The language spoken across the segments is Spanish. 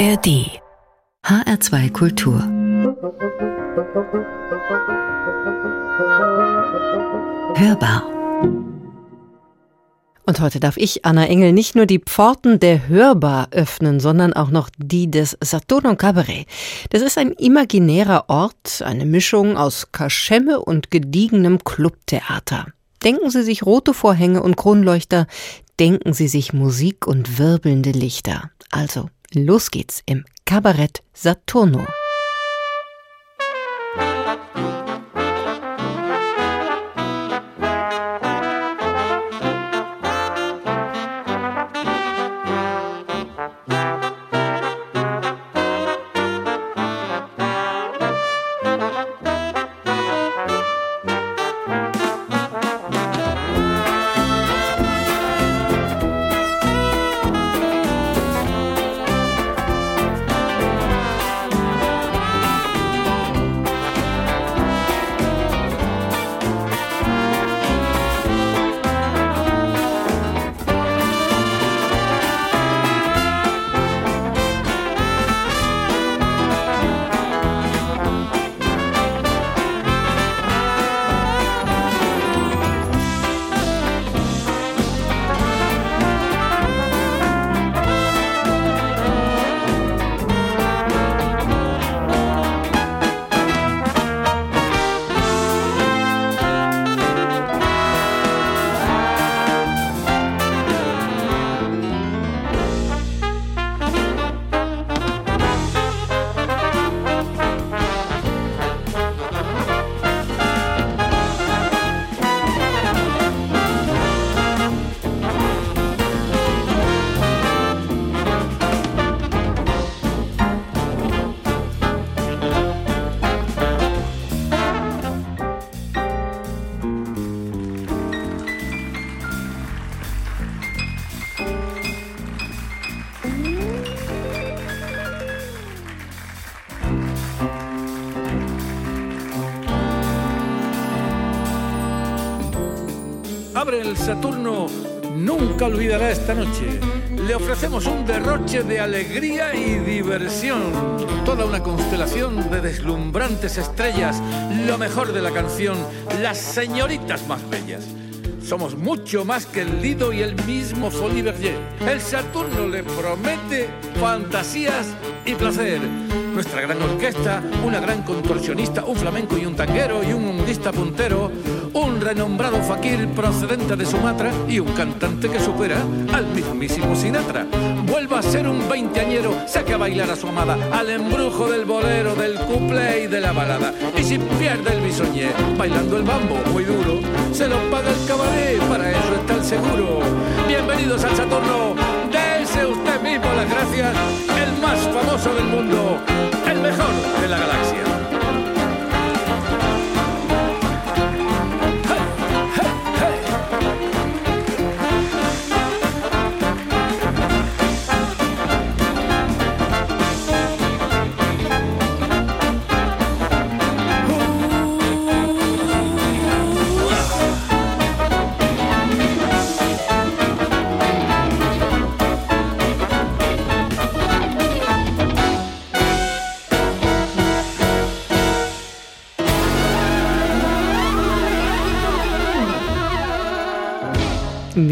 ARD HR2 Kultur Hörbar und heute darf ich, Anna Engel, nicht nur die Pforten der Hörbar öffnen, sondern auch noch die des Saturno Cabaret. Das ist ein imaginärer Ort, eine Mischung aus Kaschemme und gediegenem Clubtheater. Denken Sie sich rote Vorhänge und Kronleuchter, denken Sie sich Musik und wirbelnde Lichter. Also, los geht's im Kabarett Saturno. El Saturno nunca olvidará esta noche. Le ofrecemos un derroche de alegría y diversión. Toda una constelación de deslumbrantes estrellas, lo mejor de la canción, las señoritas más bellas. Somos mucho más que el Lido y el mismo Folie. El Saturno le promete fantasías y placer. Nuestra gran orquesta, una gran contorsionista, un flamenco y un tanguero y un hundista puntero un renombrado fakir procedente de Sumatra y un cantante que supera al mismísimo Sinatra. Vuelva a ser un veinteañero, saque a bailar a su amada, al embrujo del bolero, del couple y de la balada. Y si pierde el bisoñé, bailando el bambo muy duro, se lo paga el cabaret, para eso está el seguro. Bienvenidos al Saturno, dése usted mismo las gracias, el más famoso del mundo, el mejor de la galaxia.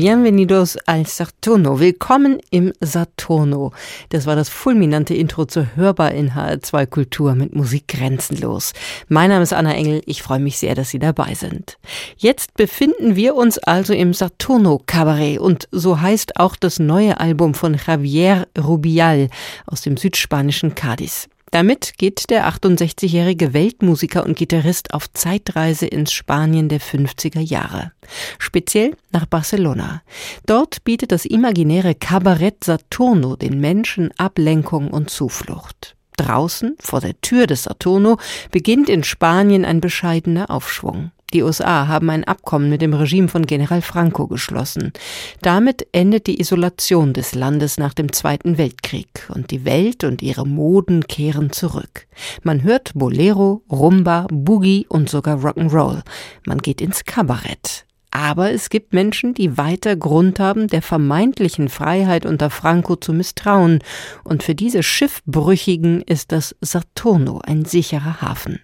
Bienvenidos al Saturno. Willkommen im Saturno. Das war das fulminante Intro zur Hörbar in HR2 Kultur mit Musik grenzenlos. Mein Name ist Anna Engel. Ich freue mich sehr, dass Sie dabei sind. Jetzt befinden wir uns also im Saturno Cabaret und so heißt auch das neue Album von Javier Rubial aus dem südspanischen Cádiz. Damit geht der 68-jährige Weltmusiker und Gitarrist auf Zeitreise ins Spanien der 50er Jahre. Speziell nach Barcelona. Dort bietet das imaginäre Kabarett Saturno den Menschen Ablenkung und Zuflucht. Draußen, vor der Tür des Saturno, beginnt in Spanien ein bescheidener Aufschwung. Die USA haben ein Abkommen mit dem Regime von General Franco geschlossen. Damit endet die Isolation des Landes nach dem Zweiten Weltkrieg und die Welt und ihre Moden kehren zurück. Man hört Bolero, Rumba, Boogie und sogar Rock'n'Roll. Man geht ins Kabarett. Aber es gibt Menschen, die weiter Grund haben, der vermeintlichen Freiheit unter Franco zu misstrauen. Und für diese Schiffbrüchigen ist das Saturno ein sicherer Hafen.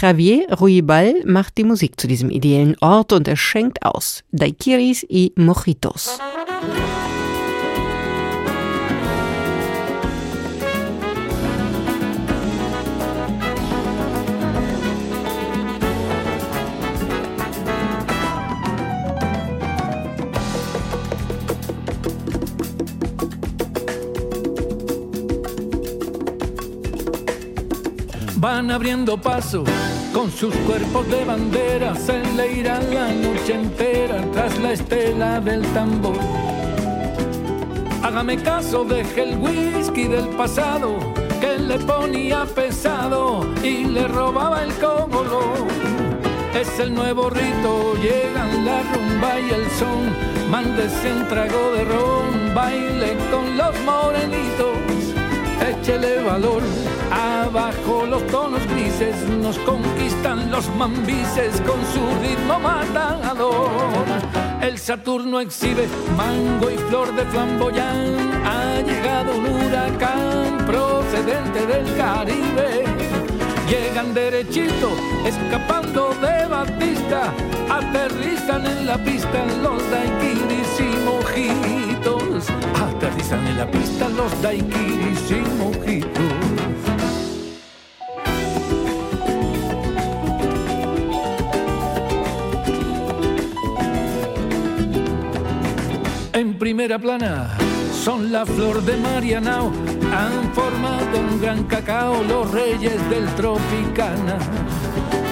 Javier Ruibal macht die Musik zu diesem ideellen Ort und er schenkt aus. Daiquiris y Mojitos. Van abriendo paso con sus cuerpos de bandera, se le irá la noche entera tras la estela del tambor. Hágame caso, deje el whisky del pasado que le ponía pesado y le robaba el cómodo. Es el nuevo rito, llegan la rumba y el son, mándese un trago de ron, baile con los morenitos, échele valor Abajo los tonos grises nos conquistan los mambises con su ritmo matador. El Saturno exhibe mango y flor de flamboyán. Ha llegado un huracán procedente del Caribe. Llegan derechito, escapando de Batista. Aterrizan en la pista los daiquiris y mojitos. Aterrizan en la pista los daiquiris y mojitos. en primera plana son la flor de Marianao, han formado un gran cacao los reyes del Tropicana.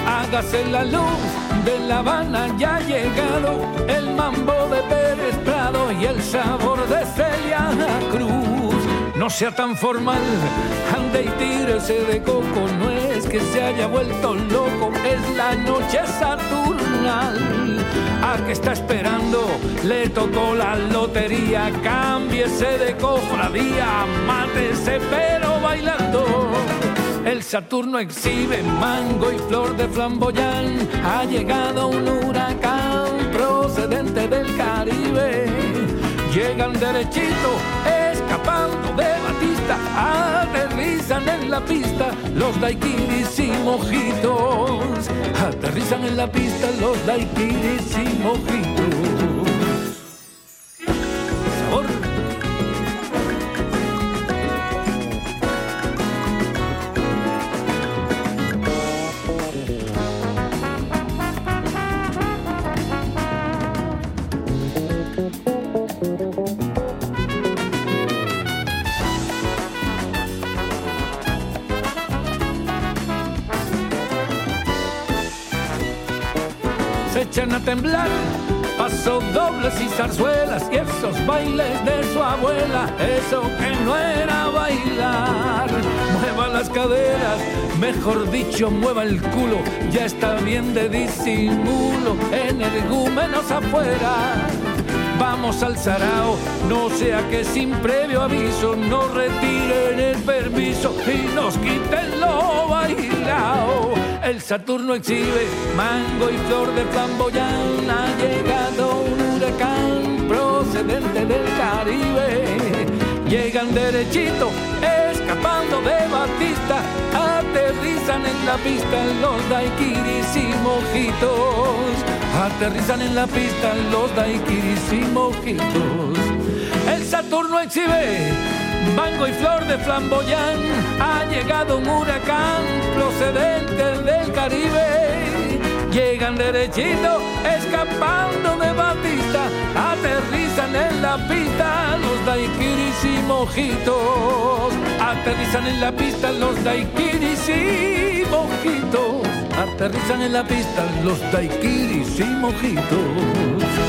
Hágase la luz de La Habana, ya ha llegado el mambo de Pérez Prado y el sabor de Celia Cruz. No sea tan formal, ande y tírese de coco, no es que se haya vuelto loco, es la noche saturnal ¿A qué está esperando? Le tocó la lotería, cámbiese de cofradía, mátese pero bailando. El Saturno exhibe mango y flor de flamboyán. Ha llegado un huracán procedente del Caribe. Llegan derechito, escapando de Batista. Aterrizan en la pista los daiquiris y mojitos. Aterrizan en la pista los daiquiris y mojitos. Temblar. Paso dobles y zarzuelas y esos bailes de su abuela, eso que no era bailar. Mueva las caderas, mejor dicho, mueva el culo, ya está bien de disimulo, energúmenos afuera. Vamos al sarao, no sea que sin previo aviso nos retiren el permiso y nos quiten lo bailao. El Saturno exhibe mango y flor de flamboyán. Ha llegado un huracán procedente del Caribe. Llegan derechito, escapando de Batista. Aterrizan en la pista los daiquiris y mojitos. Aterrizan en la pista los daiquiris y mojitos. El Saturno exhibe mango y flor de flamboyán, ha llegado un huracán procedente del Caribe. Llegan derechito, escapando de pista los daiquiris y mojitos. Aterrizan en la pista los daiquiris y mojitos. Aterrizan en la pista los daiquiris y mojitos.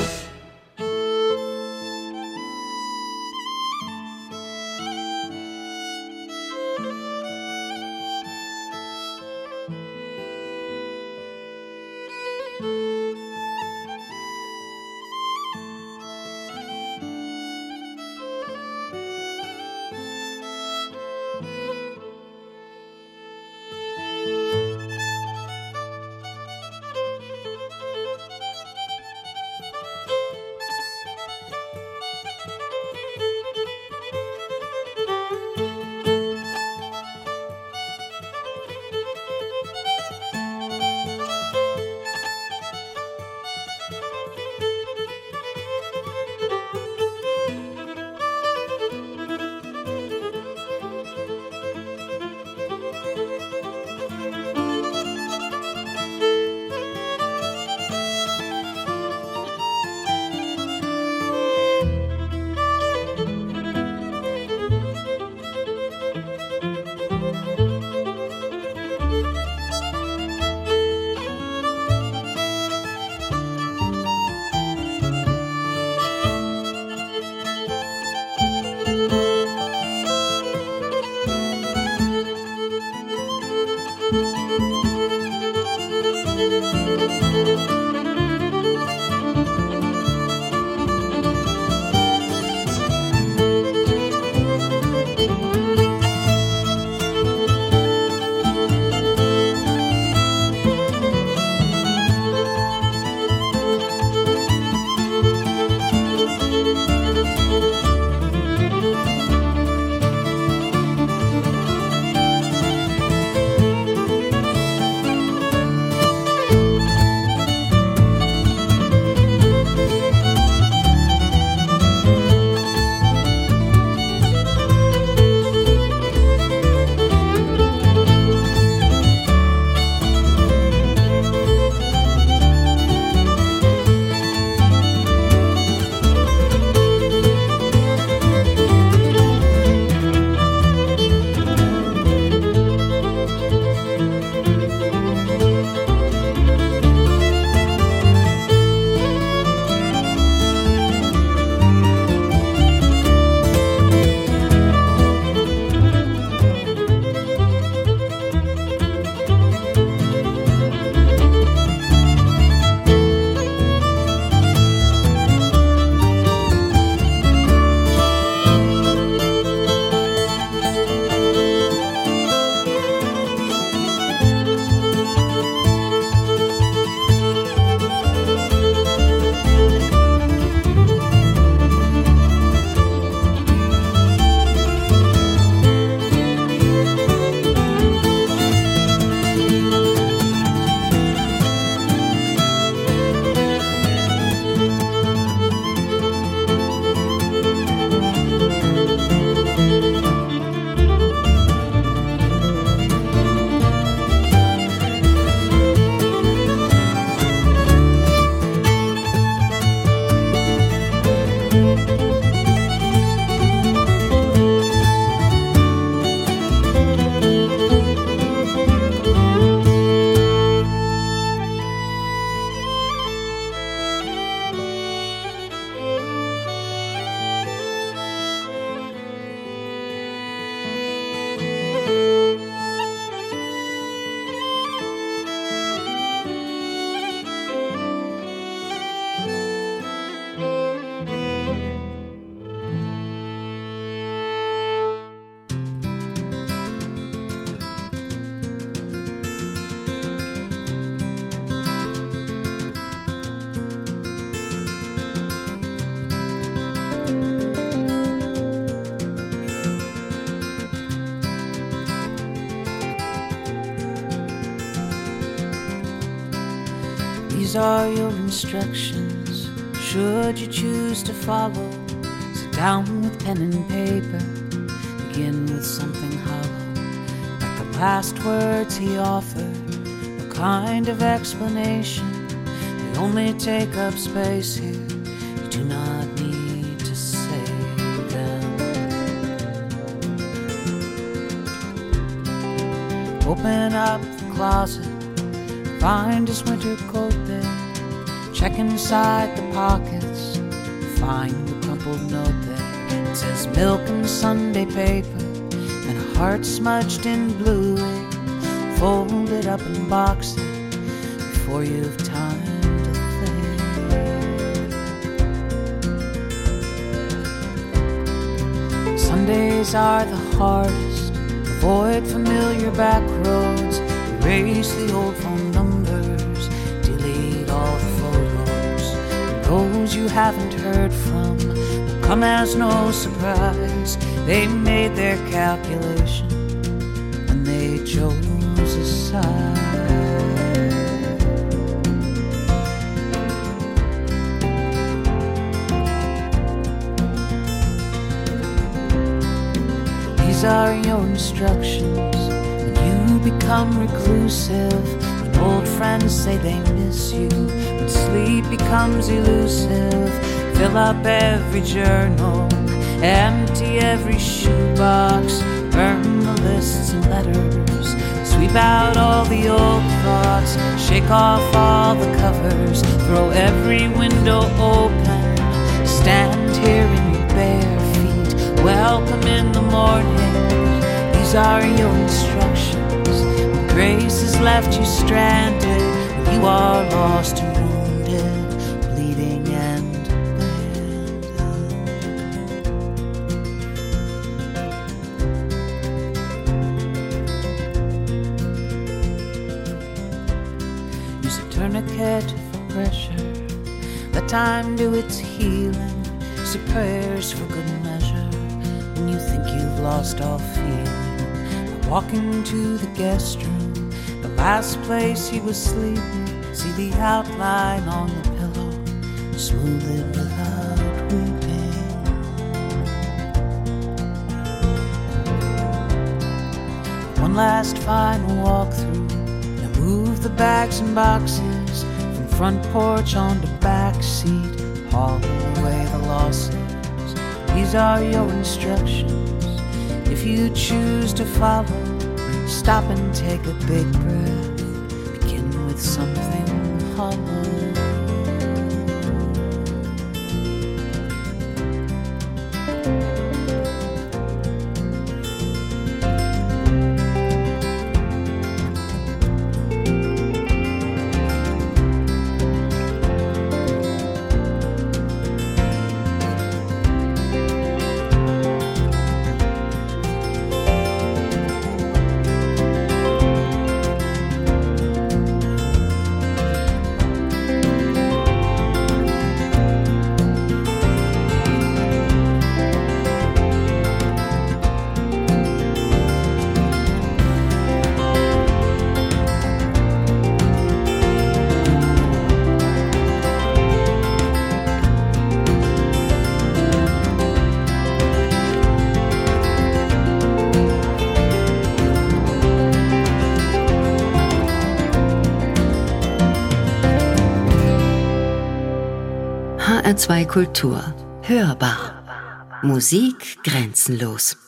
These are your instructions, should you choose to follow. Sit down with pen and paper, begin with something hollow. Like the last words he offered, a kind of explanation. They only take up space here, you do not need to say them. Open up the closet, find his winter coat there. Check inside the pockets, find the crumpled note there. It says milk and Sunday paper, and a heart smudged in blue. Fold it up and box it before you've time. Sundays are the hardest. Avoid familiar back roads. Erase the old Those you haven't heard from will come as no surprise. They made their calculation when they chose a side. These are your instructions when you become reclusive. Say they miss you. When sleep becomes elusive. Fill up every journal. Empty every shoebox. Burn the lists and letters. Sweep out all the old thoughts. Shake off all the covers. Throw every window open. Stand here in your bare feet. Welcome in the morning. These are your instructions. Grace has left you stranded. Are lost and wounded. Bleeding and abandoned. Use a tourniquet for pressure. Let time do its healing. Say prayers for good measure. When you think you've lost all feeling. Now walk into the guest room, the last place he was sleeping. The outline on the pillow. Smooth it without weeping. One last final walkthrough. Now move the bags and boxes from front porch onto back seat. Haul away the losses. These are your instructions. If you choose to follow, stop and take a big breath. HR2 Kultur. Hörbar. Musik grenzenlos.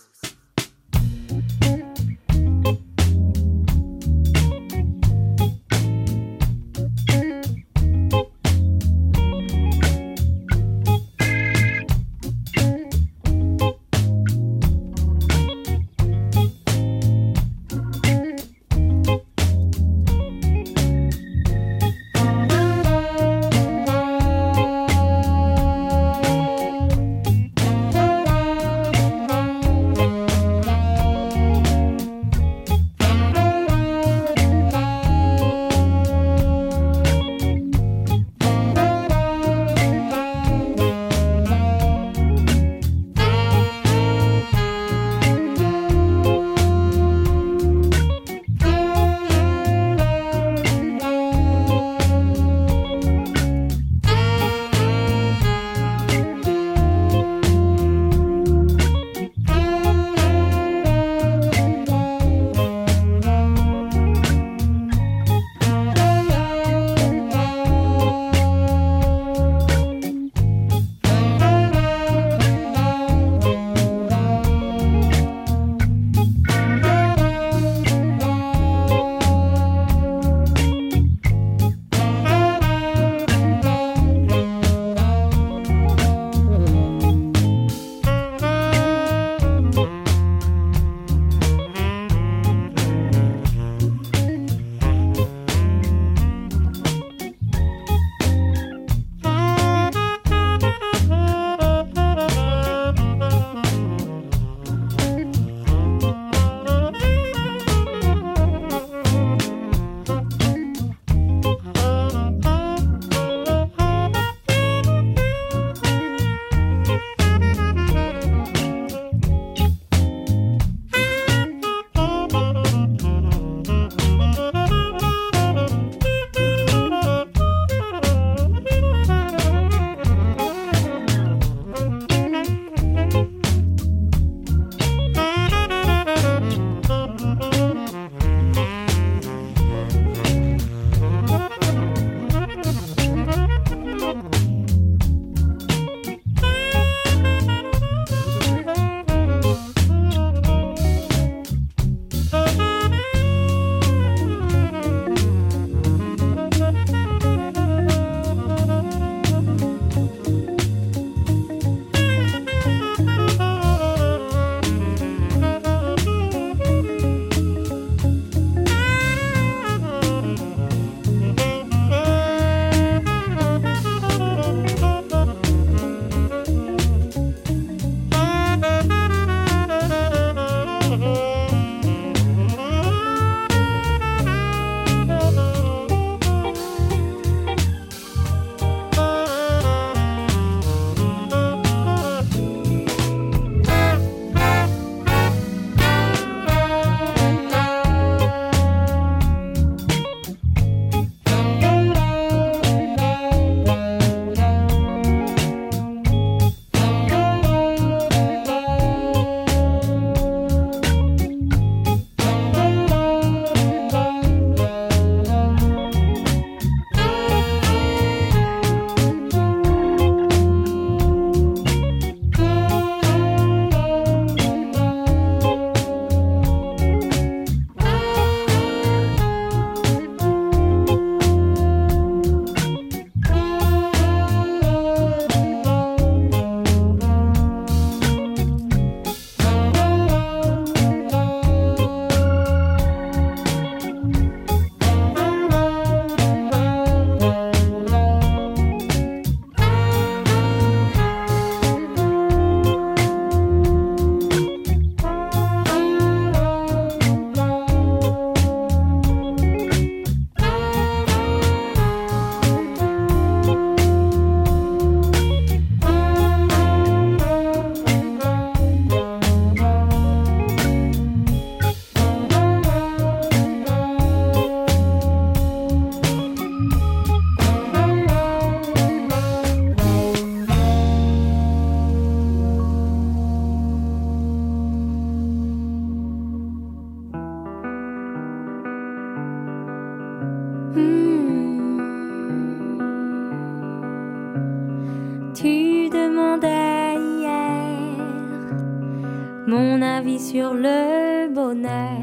Le bonheur.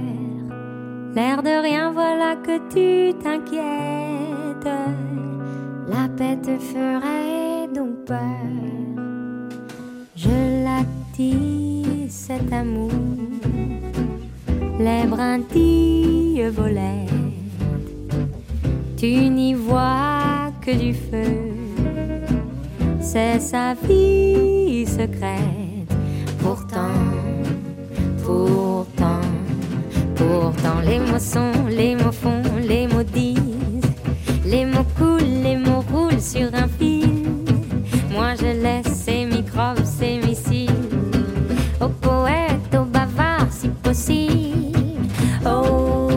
L'air de rien, voilà que tu t'inquiètes. La paix te ferait donc peur. Je l'attire cet amour, les brindilles volaient. Tu n'y vois que du feu, c'est sa vie secrète. Pourtant, pourtant, les mots sont, les mots font, les mots disent, les mots coulent, les mots roulent sur un fil. Moi je laisse ces microbes, ces missiles aux poètes, aux bavards si possible. Oh,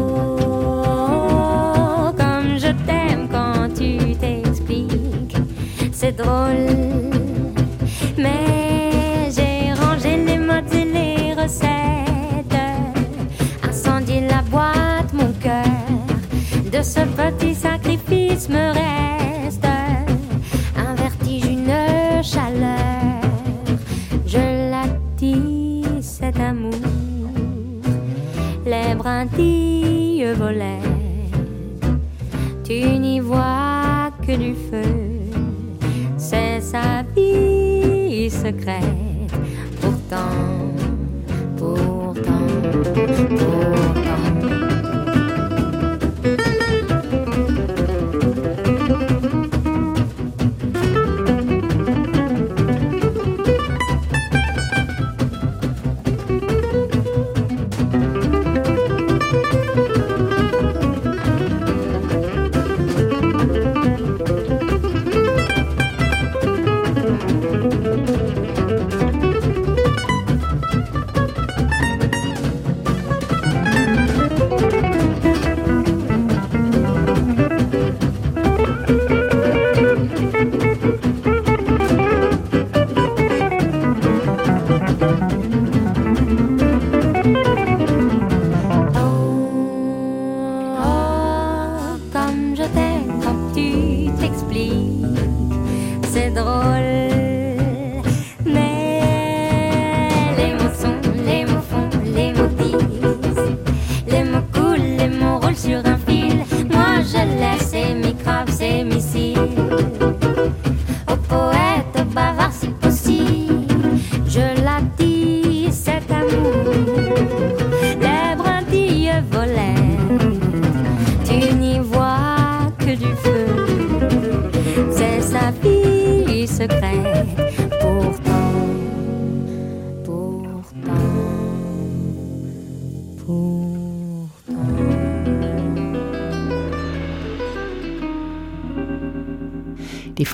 comme je t'aime quand tu t'expliques, c'est drôle. Brindilles volaient. Tu n'y vois que du feu, c'est sa vie secrète. Pourtant,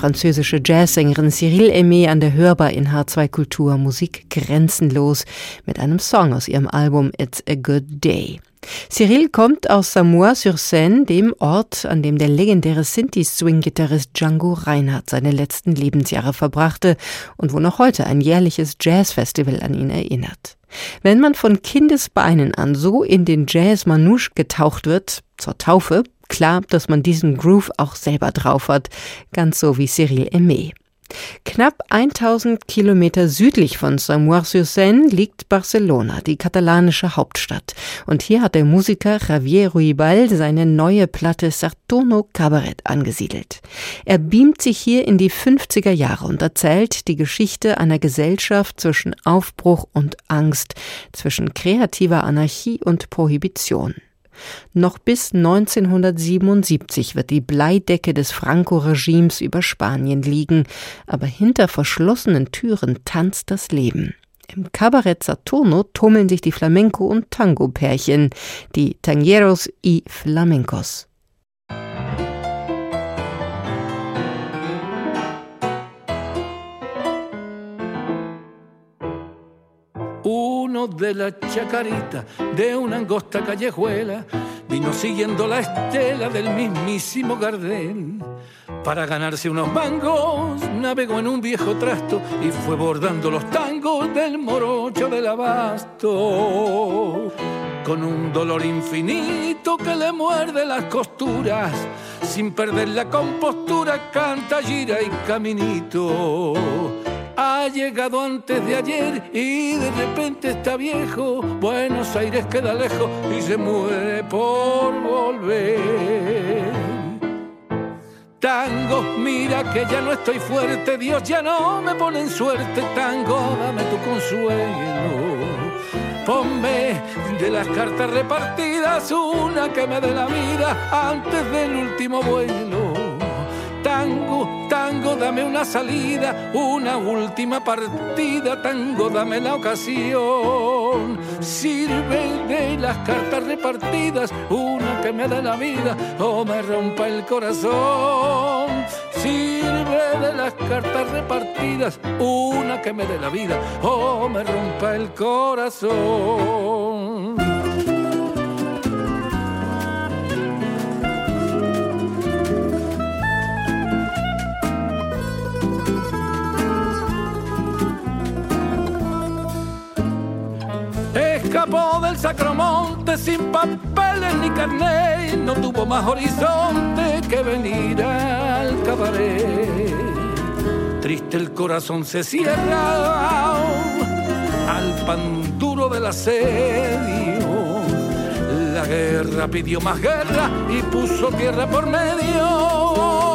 französische Jazzsängerin Cyril Aimé an der Hörbar in H2 Kultur Musik grenzenlos mit einem Song aus ihrem Album It's a Good Day. Cyril kommt aus Samois-sur-Seine, dem Ort, an dem der legendäre Sinti-Swing-Gitarrist Django Reinhardt seine letzten Lebensjahre verbrachte und wo noch heute ein jährliches Jazzfestival an ihn erinnert. Wenn man von Kindesbeinen an so in den Jazz Manouche getaucht wird, zur Taufe, klar, dass man diesen Groove auch selber drauf hat, ganz so wie Cyril Aimé. Knapp 1000 Kilometer südlich von Samoir-sur-Seine liegt Barcelona, die katalanische Hauptstadt. Und hier hat der Musiker Javier Ruibal seine neue Platte Sartono Cabaret angesiedelt. Er beamt sich hier in die 50er Jahre und erzählt die Geschichte einer Gesellschaft zwischen Aufbruch und Angst, zwischen kreativer Anarchie und Prohibition. Noch bis 1977 wird die Bleidecke des Franco-Regimes über Spanien liegen, aber hinter verschlossenen Türen tanzt das Leben. Im Cabaret Saturno tummeln sich die Flamenco- und Tango-Pärchen, die Tangueros y Flamencos. Uno de la chacarita de una angosta callejuela vino siguiendo la estela del mismísimo Gardel. Para ganarse unos mangos navegó en un viejo trasto y fue bordando los tangos del morocho del abasto. Con un dolor infinito que le muerde las costuras, sin perder la compostura, canta, gira y caminito ha llegado antes de ayer y de repente está viejo. Buenos Aires queda lejos y se muere por volver. Tango, mira que ya no estoy fuerte, Dios ya no me pone en suerte. Tango, dame tu consuelo. Ponme de las cartas repartidas una que me dé la vida antes del último vuelo. Tango, tango, dame una salida, una última partida, tango, dame la ocasión. Sirve de las cartas repartidas, una que me dé la vida o me rompa el corazón. Sirve de las cartas repartidas, una que me dé la vida o me rompa el corazón. Escapó del Sacromonte sin papeles ni carnet, no tuvo más horizonte que venir al cabaret. Triste el corazón se cierra al pan duro del asedio. La guerra pidió más guerra y puso tierra por medio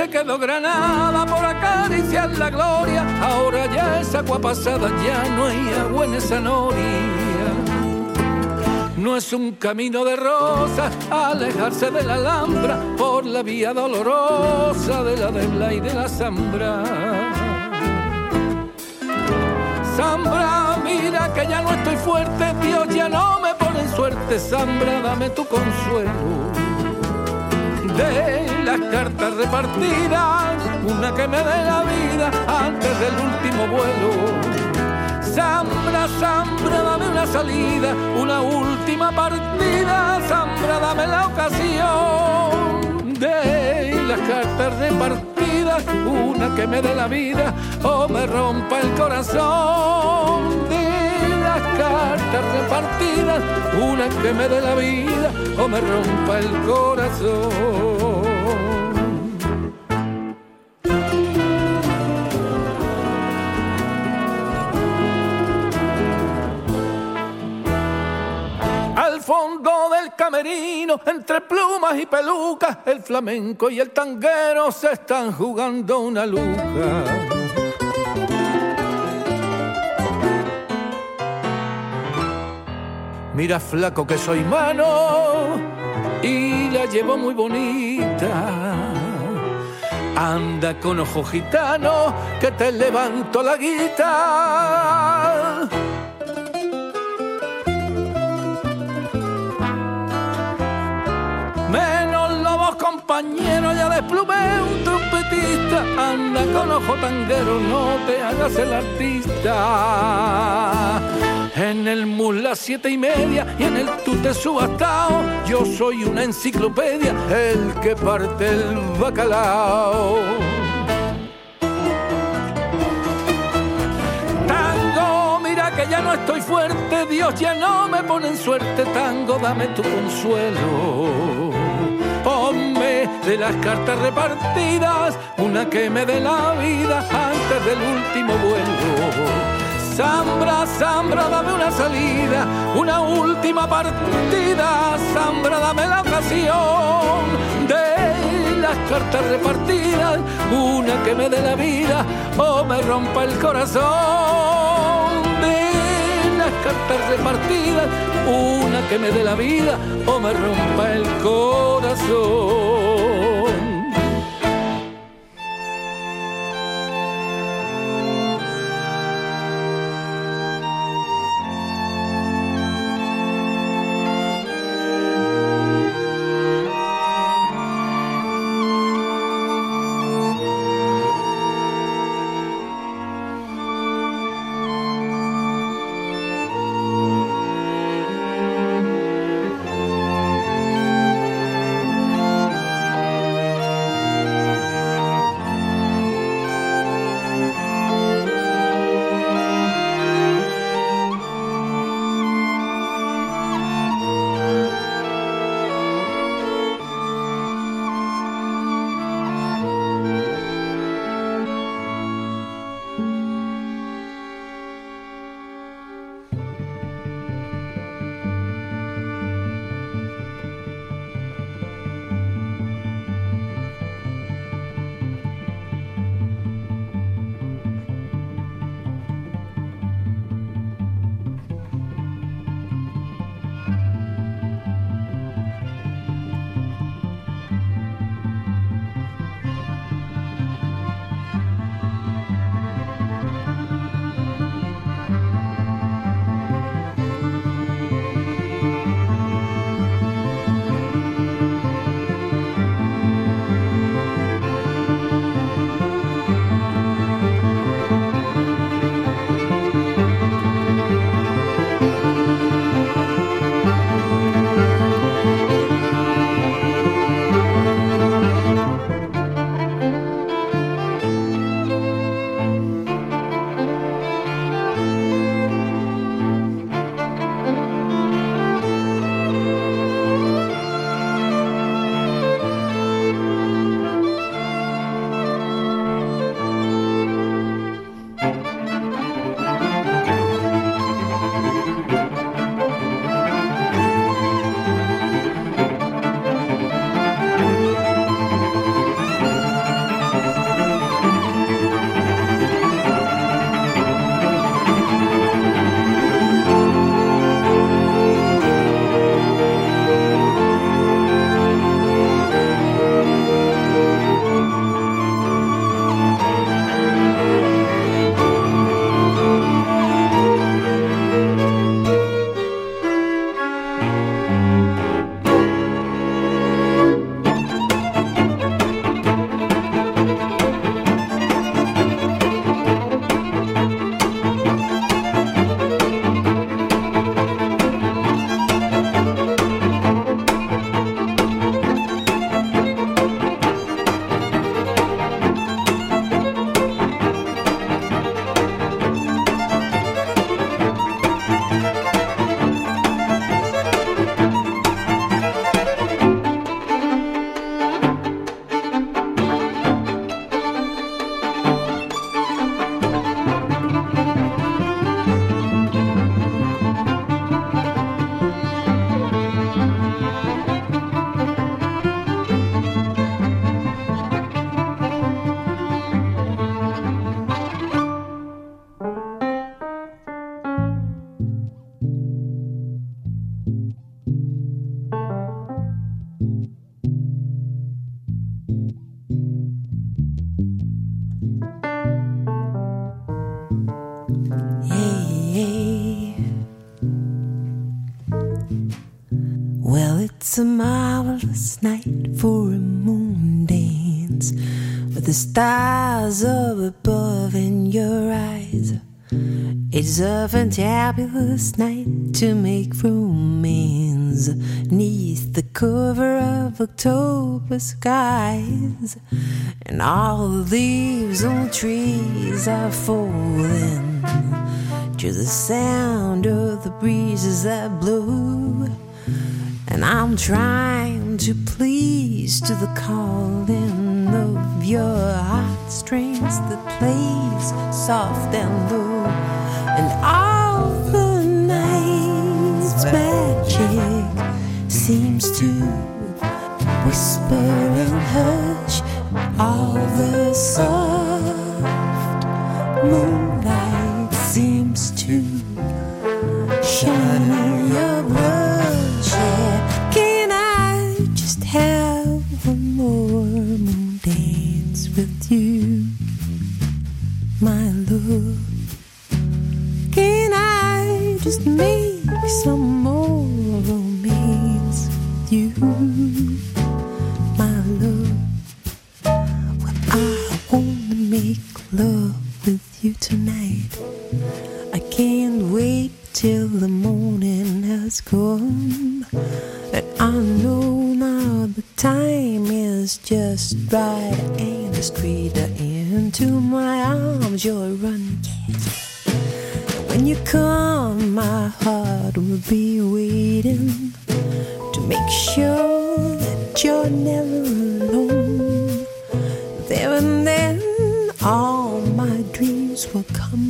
se quedó Granada por acariciar la gloria. Ahora ya es agua pasada, ya no hay agua en esa noria. No es un camino de rosas alejarse de la Alhambra por la vía dolorosa de la debla y de la Zambra. Zambra, mira que ya no estoy fuerte, Dios ya no me pone en suerte. Zambra, dame tu consuelo de las cartas repartidas, una que me dé la vida antes del último vuelo. Zambra, Zambra, dame una salida, una última partida, Zambra, dame la ocasión de las cartas repartidas, una que me dé la vida o me rompa el corazón las cartas repartidas, una que me dé la vida o me rompa el corazón. Al fondo del camerino, entre plumas y pelucas, el flamenco y el tanguero se están jugando una luca. Mira flaco que soy mano y la llevo muy bonita. Anda con ojo gitano que te levanto la guita. Menos lobos compañeros, ya desplumé un trompetista. Anda con ojo tanguero, no te hagas el artista. En el mus las siete y media y en el tute subastao. Yo soy una enciclopedia, el que parte el bacalao. Tango, mira que ya no estoy fuerte, Dios ya no me pone en suerte. Tango, dame tu consuelo. Ponme de las cartas repartidas una que me dé la vida antes del último vuelo Zambra, Zambra, dame una salida, una última partida. Zambra, dame la ocasión de las cartas repartidas, una que me dé la vida o me rompa el corazón. De las cartas repartidas, una que me dé la vida o me rompa el corazón. It's a fantabulous night to make romance neath the cover of October skies, and all the leaves on trees are falling to the sound of the breezes that blow. And I'm trying to please to the calling of your heartstrings that plays soft and low. And all the night's magic seems to whisper and hush all the soft moonlight seems to shine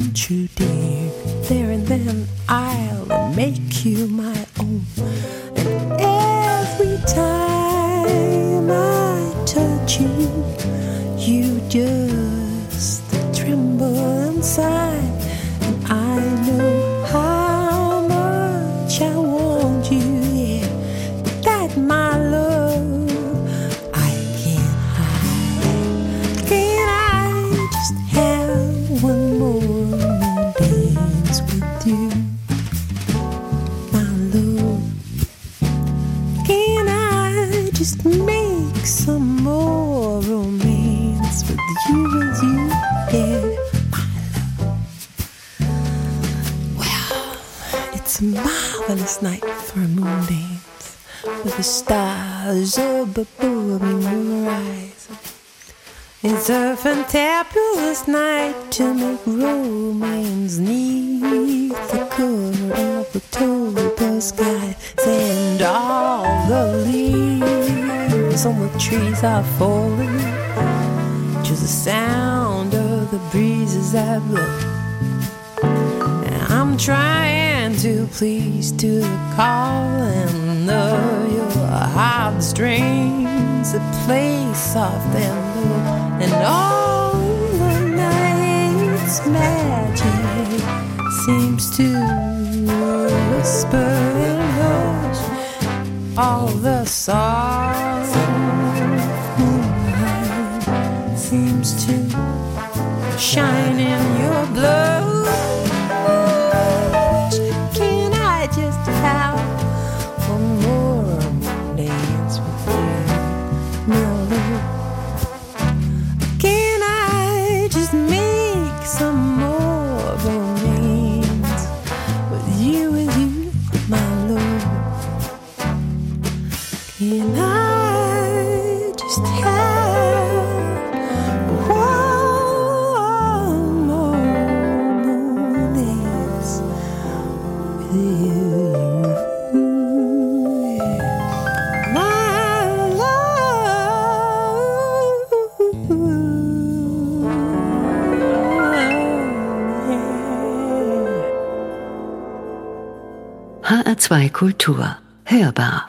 come true, dear. There and then, I'll make you my own. And every time I touch you, you just the stars up above your eyes. It's a fantabulous night to make romance neath the cover of October sky. And all the leaves on the trees are falling to the sound of the breezes that blow. I'm trying to please to the calling of your heartstrings that play soft and low. And all the night's magic seems to whisper and hush all the soft seems to shine in your glow. Kultur. Hörbar.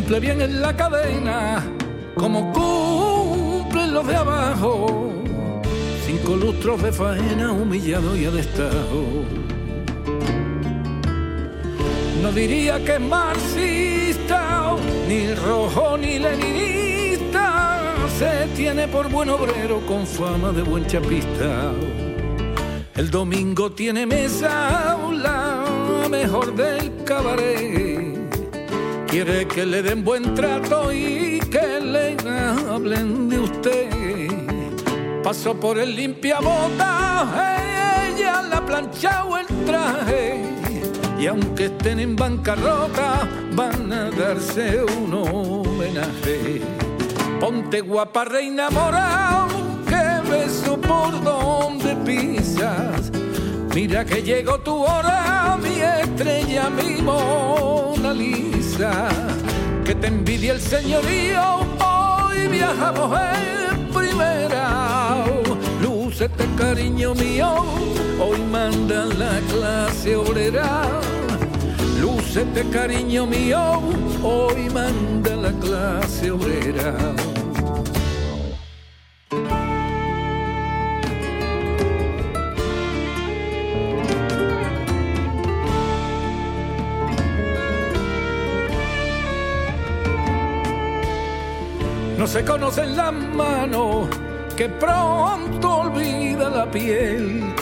Cumple bien en la cadena, como cumplen los de abajo. Cinco lustros de faena, humillado y a destajo. No diría que es marxista, ni rojo ni leninista, se tiene por buen obrero con fama de buen chapista. El domingo tiene mesa, la mejor del cabaret. Quiere que le den buen trato y que le hablen de usted. Pasó por el limpia bota, ella la planchado el traje. Y aunque estén en bancarrota, van a darse un homenaje. Ponte guapa, reina morao, que beso por donde pisas. Mira que llegó tu hora, mi estrella, mi Mona Lisa. Que te envidia el señorío, hoy viajamos en primera. Lúcete, cariño mío, hoy manda la clase obrera. Lúcete, cariño mío, hoy manda la clase obrera. Se conocen las manos que pronto olvida la piel,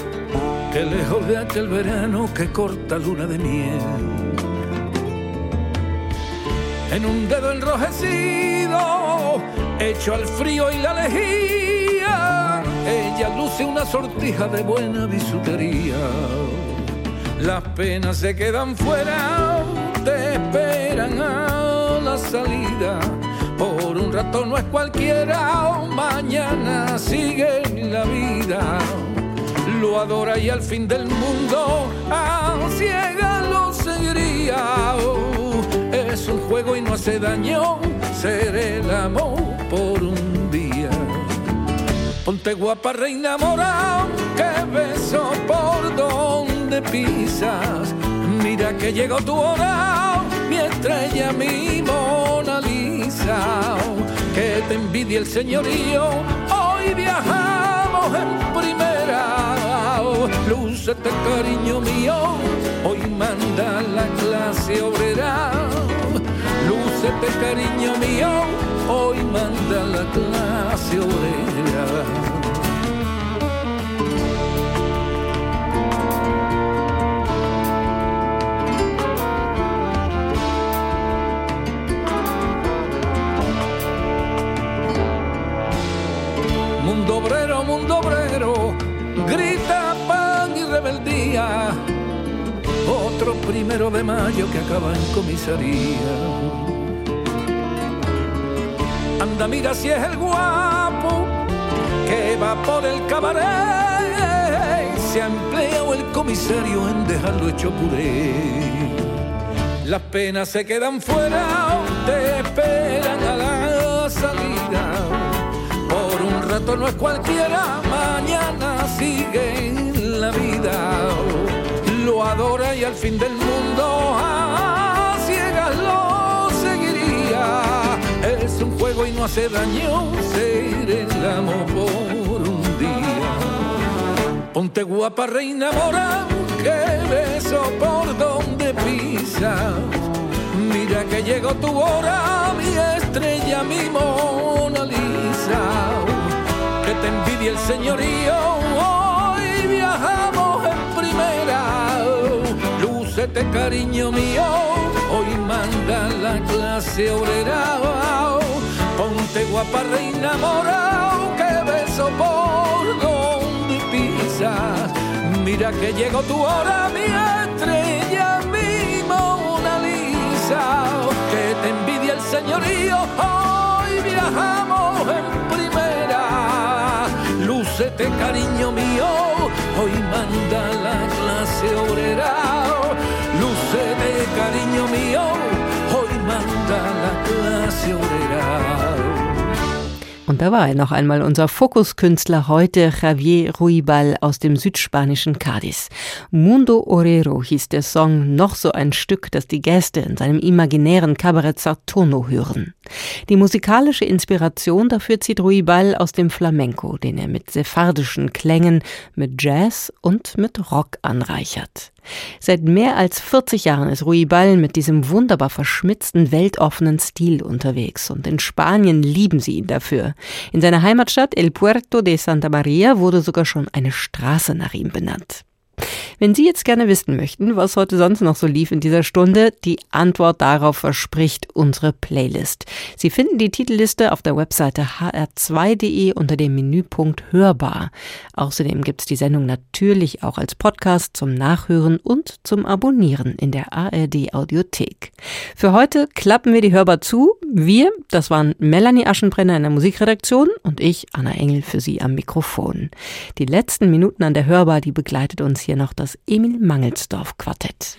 que lejos de aquel verano que corta luna de miel. En un dedo enrojecido, hecho al frío y la lejía, ella luce una sortija de buena bisutería. Las penas se quedan fuera, te esperan a la salida. Rato no es cualquiera, mañana sigue la vida. Lo adora y al fin del mundo a ciega lo seguiría. Es un juego y no hace daño ser el amor por un día. Ponte guapa, reina mora, que beso por donde pisas. Mira que llegó tu hora, mi estrella, mi Mona Lisa. Que te envidia el señorío, hoy viajamos en primera. Lúcete, cariño mío, hoy manda la clase obrera. Lúcete, cariño mío, hoy manda la clase obrera. Otro primero de mayo que acaba en comisaría. Anda, mira si es el guapo que va por el cabaret. Se ha empleado el comisario en dejarlo hecho puré. Las penas se quedan fuera, te esperan a la salida. Por un rato no es cualquiera, mañana sigue en la vida. Lo adora y al fin del mundo a ciegas lo seguiría. Es un juego y no hace daño ser el amor por un día. Ponte guapa, reina mora, que beso por donde pisas. Mira que llegó tu hora, mi estrella, mi Mona Lisa. Que te envidia el señorío, hoy viajamos Lúcete, cariño mío, hoy manda la clase obrera. Ponte guapa, reina mora, que beso por donde pisas. Mira que llegó tu hora, mi estrella, mi Mona Lisa. Que te envidia el señorío, hoy viajamos en primera. Lúcete, cariño mío, hoy manda la clase obrera. Lúcete, cariño mío, hoy manda la clase obrera. Und da war er noch einmal, unser Fokuskünstler heute, Javier Ruibal aus dem südspanischen Cádiz. Mundo Orero hieß der Song, noch so ein Stück, das die Gäste in seinem imaginären Kabarett Sartono hören. Die musikalische Inspiration dafür zieht Ruibal aus dem Flamenco, den er mit sephardischen Klängen, mit Jazz und mit Rock anreichert. Seit mehr als 40 Jahren ist Rui Ball mit diesem wunderbar verschmitzten, weltoffenen Stil unterwegs und in Spanien lieben sie ihn dafür. In seiner Heimatstadt El Puerto de Santa Maria wurde sogar schon eine Straße nach ihm benannt. Wenn Sie jetzt gerne wissen möchten, was heute sonst noch so lief in dieser Stunde, die Antwort darauf verspricht unsere Playlist. Sie finden die Titelliste auf der Webseite hr2.de unter dem Menüpunkt Hörbar. Außerdem gibt es die Sendung natürlich auch als Podcast zum Nachhören und zum Abonnieren in der ARD Audiothek. Für heute klappen wir die Hörbar zu. Wir, das waren Melanie Aschenbrenner in der Musikredaktion und ich, Anna Engel, für Sie am Mikrofon. Die letzten Minuten an der Hörbar, die begleitet uns hier noch das Emil Mangelsdorf Quartett.